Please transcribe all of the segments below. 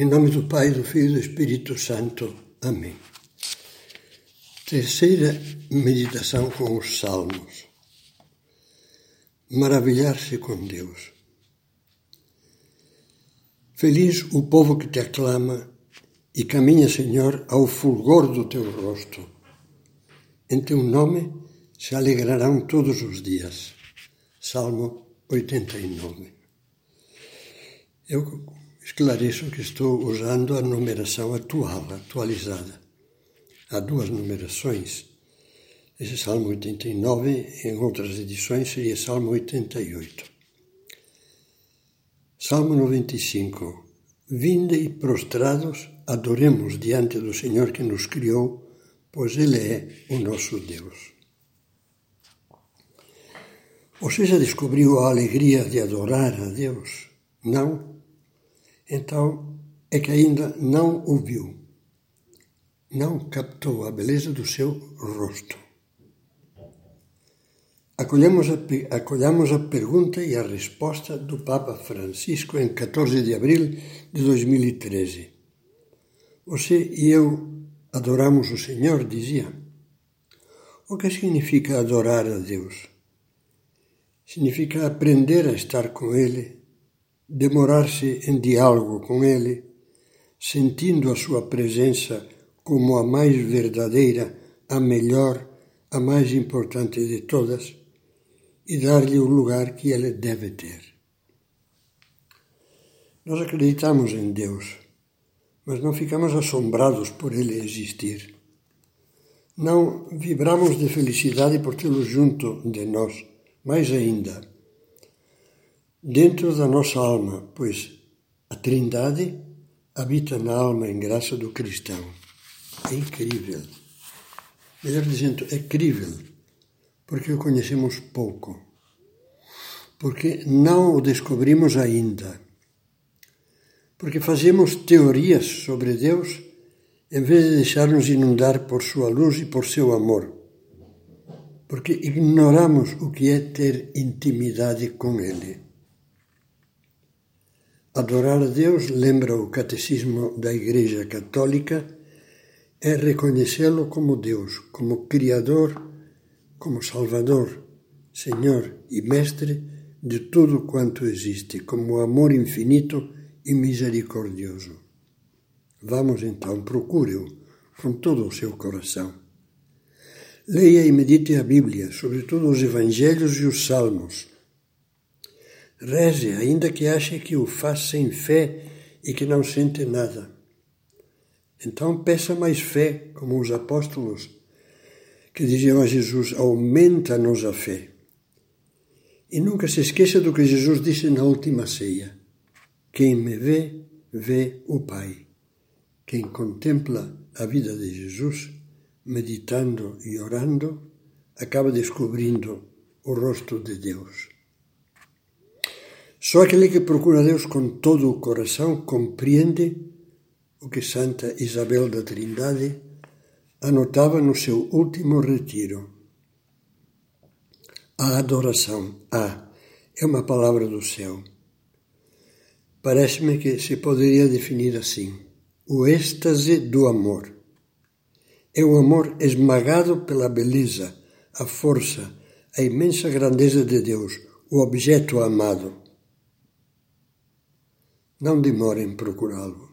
Em nome do Pai, do Filho e do Espírito Santo. Amém. Terceira meditação com os Salmos. Maravilhar-se com Deus. Feliz o povo que te aclama e caminha, Senhor, ao fulgor do teu rosto. Em teu nome se alegrarão todos os dias. Salmo 89. Eu esclareço que estou usando a numeração atual, atualizada. Há duas numerações. Esse Salmo 89, em outras edições, seria Salmo 88. Salmo 95. Vinde e prostrados, adoremos diante do Senhor que nos criou, pois Ele é o nosso Deus. Você já descobriu a alegria de adorar a Deus? Não? Então é que ainda não o viu, não captou a beleza do seu rosto. Acolhemos a, acolhamos a pergunta e a resposta do Papa Francisco em 14 de abril de 2013. Você e eu adoramos o Senhor, dizia. O que significa adorar a Deus? Significa aprender a estar com Ele demorar-se em diálogo com Ele, sentindo a sua presença como a mais verdadeira, a melhor, a mais importante de todas, e dar-lhe o lugar que ele deve ter. Nós acreditamos em Deus, mas não ficamos assombrados por ele existir. Não vibramos de felicidade por tê-lo junto de nós, mais ainda dentro da nossa alma, pois a Trindade habita na alma em graça do cristão. É incrível. Melhor dizendo, é crível, porque o conhecemos pouco, porque não o descobrimos ainda, porque fazemos teorias sobre Deus em vez de deixar-nos inundar por sua luz e por seu amor, porque ignoramos o que é ter intimidade com Ele. Adorar a Deus, lembra o Catecismo da Igreja Católica, é reconhecê-lo como Deus, como Criador, como Salvador, Senhor e Mestre de tudo quanto existe, como amor infinito e misericordioso. Vamos então, procure-o com todo o seu coração. Leia e medite a Bíblia, sobretudo os Evangelhos e os Salmos Reze, ainda que ache que o faz sem fé e que não sente nada. Então peça mais fé, como os apóstolos, que diziam a Jesus: aumenta-nos a fé. E nunca se esqueça do que Jesus disse na última ceia: Quem me vê, vê o Pai. Quem contempla a vida de Jesus, meditando e orando, acaba descobrindo o rosto de Deus. Só aquele que procura Deus com todo o coração compreende o que Santa Isabel da Trindade anotava no seu último retiro. A adoração, a, é uma palavra do céu. Parece-me que se poderia definir assim: o êxtase do amor. É o amor esmagado pela beleza, a força, a imensa grandeza de Deus, o objeto amado. Não demore em procurá-lo.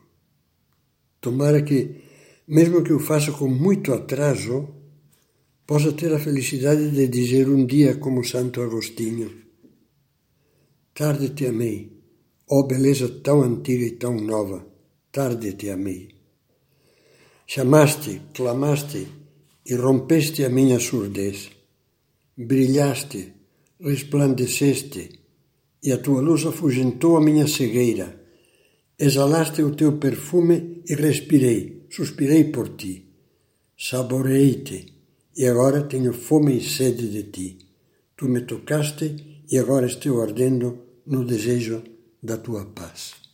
Tomara que, mesmo que o faça com muito atraso, possa ter a felicidade de dizer um dia como Santo Agostinho: Tarde te amei, ó beleza tão antiga e tão nova, tarde te amei. Chamaste, clamaste e rompeste a minha surdez. Brilhaste, resplandeceste, e a tua luz afugentou a minha cegueira Exalaste o teu perfume e respirei, suspirei por ti. Saboreei-te e agora tenho fome e sede de ti. Tu me tocaste e agora estou ardendo no desejo da tua paz.